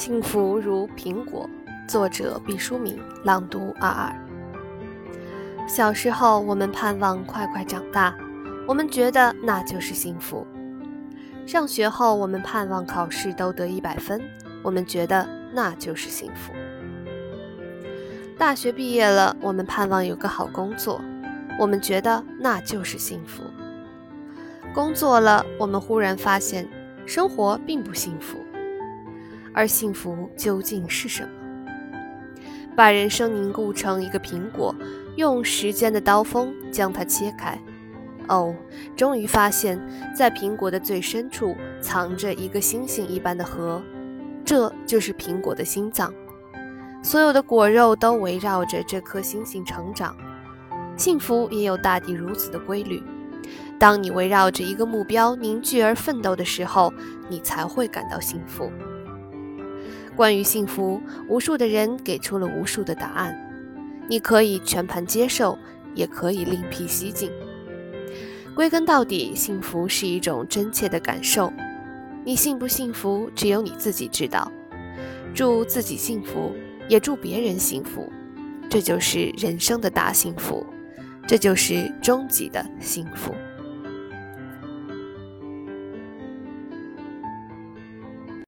幸福如苹果，作者毕淑敏，朗读二二。小时候，我们盼望快快长大，我们觉得那就是幸福；上学后，我们盼望考试都得一百分，我们觉得那就是幸福；大学毕业了，我们盼望有个好工作，我们觉得那就是幸福；工作了，我们忽然发现生活并不幸福。而幸福究竟是什么？把人生凝固成一个苹果，用时间的刀锋将它切开。哦，终于发现，在苹果的最深处藏着一个星星一般的核，这就是苹果的心脏。所有的果肉都围绕着这颗星星成长。幸福也有大抵如此的规律。当你围绕着一个目标凝聚而奋斗的时候，你才会感到幸福。关于幸福，无数的人给出了无数的答案，你可以全盘接受，也可以另辟蹊径。归根到底，幸福是一种真切的感受。你幸不幸福，只有你自己知道。祝自己幸福，也祝别人幸福，这就是人生的大幸福，这就是终极的幸福。